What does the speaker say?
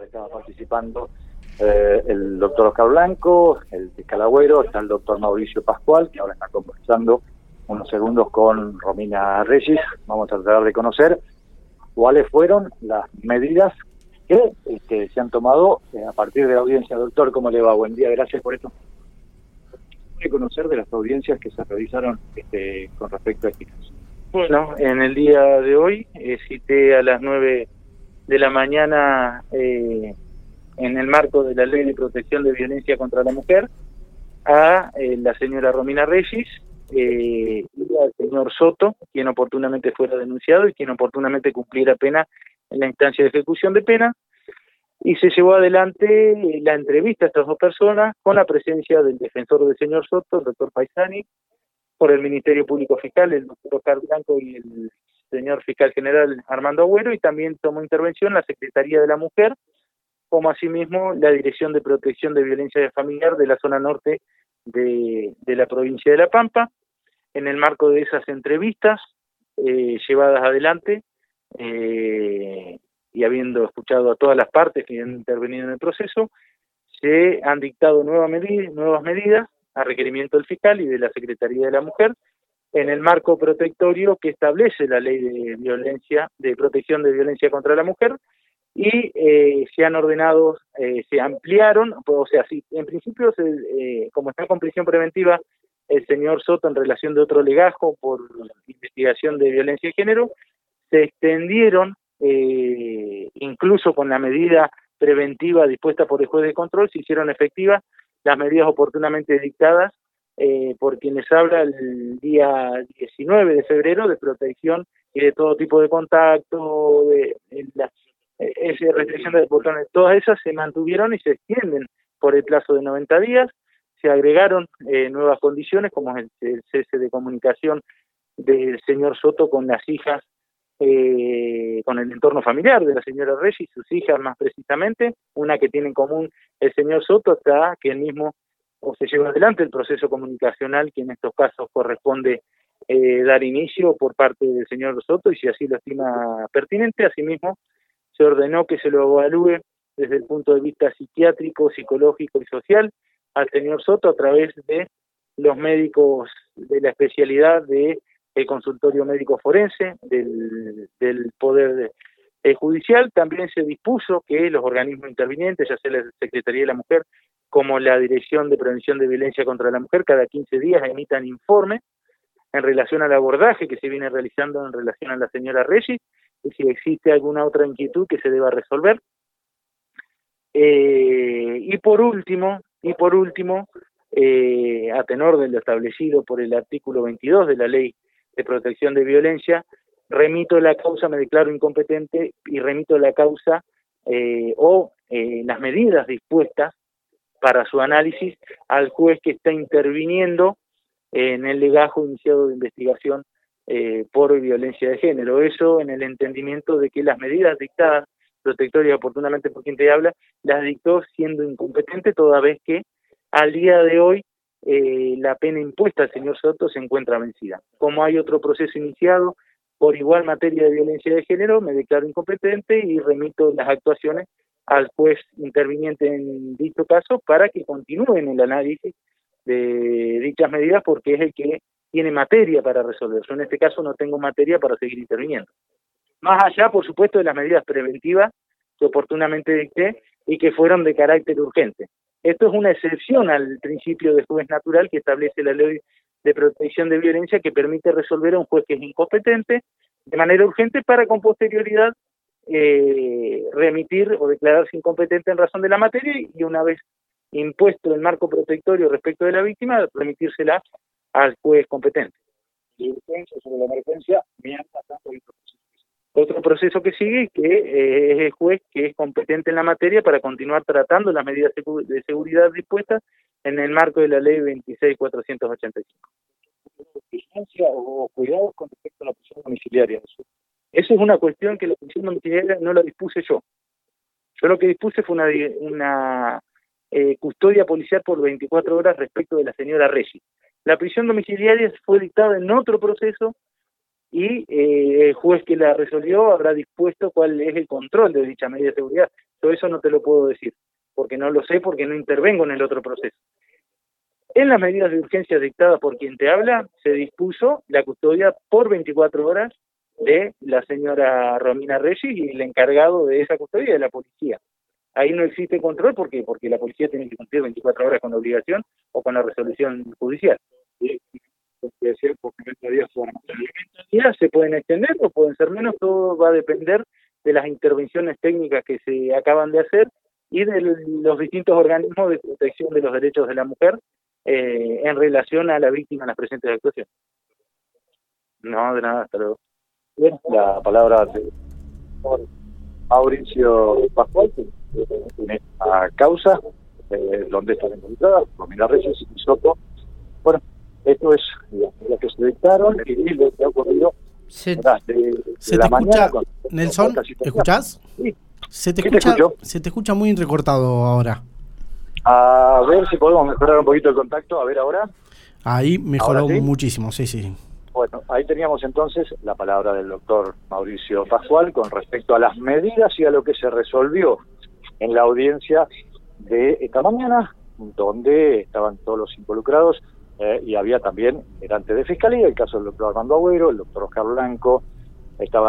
Estaba participando eh, el doctor Oscar Blanco, el fiscal Agüero, está el doctor Mauricio Pascual, que ahora está conversando unos segundos con Romina Reyes. Vamos a tratar de conocer cuáles fueron las medidas que este, se han tomado eh, a partir de la audiencia. Doctor, ¿cómo le va? Buen día, gracias por esto. ¿Qué conocer de las audiencias que se realizaron este, con respecto a este caso? Bueno, en el día de hoy eh, cité a las nueve de la mañana eh, en el marco de la Ley de Protección de Violencia contra la Mujer a eh, la señora Romina Reyes eh, y al señor Soto, quien oportunamente fuera denunciado y quien oportunamente cumpliera pena en la instancia de ejecución de pena. Y se llevó adelante la entrevista a estas dos personas con la presencia del defensor del señor Soto, el doctor Paisani, por el Ministerio Público Fiscal, el doctor Oscar Blanco y el señor fiscal general Armando Agüero, y también tomó intervención la Secretaría de la Mujer, como asimismo la Dirección de Protección de Violencia Familiar de la zona norte de, la provincia de La Pampa. En el marco de esas entrevistas eh, llevadas adelante eh, y habiendo escuchado a todas las partes que han intervenido en el proceso, se han dictado nuevas medidas a requerimiento del fiscal y de la Secretaría de la Mujer en el marco protectorio que establece la ley de violencia, de protección de violencia contra la mujer, y eh, se han ordenado, eh, se ampliaron, o sea, si en principio, eh, como está con prisión preventiva el señor Soto en relación de otro legajo por investigación de violencia de género, se extendieron, incluso con la medida preventiva dispuesta por el juez de control, se hicieron efectivas las medidas oportunamente dictadas eh, por quienes habla el día 19 de febrero de protección y de todo tipo de contacto, de, la esa restricción de botones, todas esas se mantuvieron y se extienden por el plazo de 90 días, se agregaron eh, nuevas condiciones como el, el, cese de comunicación del señor Soto con las hijas, eh, con el entorno familiar de la señora Reyes y sus hijas más precisamente, una que tiene en común el señor Soto hasta que él mismo o se lleva adelante el proceso comunicacional que en estos casos corresponde eh, dar inicio por parte del señor Soto y si así lo estima pertinente, asimismo se ordenó que se lo evalúe desde el punto de vista psiquiátrico, psicológico y social al señor Soto a través de los médicos de la especialidad de el consultorio médico forense del, Poder eh, Judicial. También se dispuso que los organismos intervinientes, ya sea la Secretaría de la Mujer como la Dirección de Prevención de Violencia contra la Mujer, cada 15 días emitan informe en relación al abordaje que se viene realizando en relación a la señora Reyes y si existe alguna otra inquietud que se deba resolver. Eh, y por último, y por último, eh, a tenor de lo establecido por el artículo 22 de la Ley de Protección de Violencia, remito la causa, me declaro incompetente y remito la causa eh, o las medidas dispuestas para su análisis al juez que está interviniendo en el legajo iniciado de investigación eh, por violencia de género. Eso en el entendimiento de que las medidas dictadas protectorias oportunamente por quien te habla, las dictó siendo incompetente toda vez que al día de hoy eh, la pena impuesta al señor Soto se encuentra vencida. Como hay otro proceso iniciado por igual materia de violencia de género, me declaro incompetente y remito las actuaciones al juez interviniente en dicho caso para que continúen el análisis de dichas medidas porque es el que tiene materia para resolver. Yo en este caso no tengo materia para seguir interviniendo. Más allá, por supuesto, de las medidas preventivas que oportunamente dicté y que fueron de carácter urgente. Esto es una excepción al principio de juez natural que establece la ley de protección de violencia que permite resolver a un juez que es incompetente de manera urgente para con posterioridad eh, remitir o declararse incompetente en razón de la materia y una vez impuesto el marco protectorio respecto de la víctima, remitírsela al juez competente. Otro proceso que sigue, que eh, es el juez que es competente en la materia para continuar tratando las medidas de seguridad dispuestas en el marco de la ley 26485. ¿Vigilancia o cuidados con respecto a la prisión domiciliaria? Eso es una cuestión que la prisión domiciliaria no la dispuse yo. Yo lo que dispuse fue una, eh, custodia policial por 24 horas respecto de la señora Regis. La prisión domiciliaria fue dictada en otro proceso y eh, el juez que la resolvió habrá dispuesto cuál es el control de dicha medida de seguridad. Todo eso no te lo puedo decir, porque no lo sé, porque no intervengo en el otro proceso. En las medidas de urgencia dictadas por quien te habla, se dispuso la custodia por 24 horas de la señora Romina Reyes y el encargado de esa custodia de la policía. Ahí no existe control porque porque la policía tiene que cumplir 24 horas con la obligación o con la resolución judicial. días se pueden extender o pueden ser menos, todo va a depender de las intervenciones técnicas que se acaban de hacer y de los distintos organismos de protección de los derechos de la mujer eh, en relación a la víctima en las presentes actuaciones. No, de nada, hasta luego. Bien, la palabra de Mauricio Pascual, en esta causa, eh, donde están involucradas, Romina Reyes y Soto. Bueno, esto es lo que se dictaron y lo que ha ocurrido se, de, se te escucha, Nelson, ¿escuchás? Sí. Se te, escucha, se te escucha muy recortado ahora. A ver si podemos mejorar un poquito el contacto. A ver ahora. Ahí mejoró muchísimo, sí, sí. Bueno, ahí teníamos entonces la palabra del doctor Mauricio Pascual con respecto a las medidas y a lo que se resolvió en la audiencia de esta mañana, donde estaban todos los involucrados eh, y había también delante de fiscalía el caso del doctor Armando Agüero, el doctor Oscar Blanco, estaba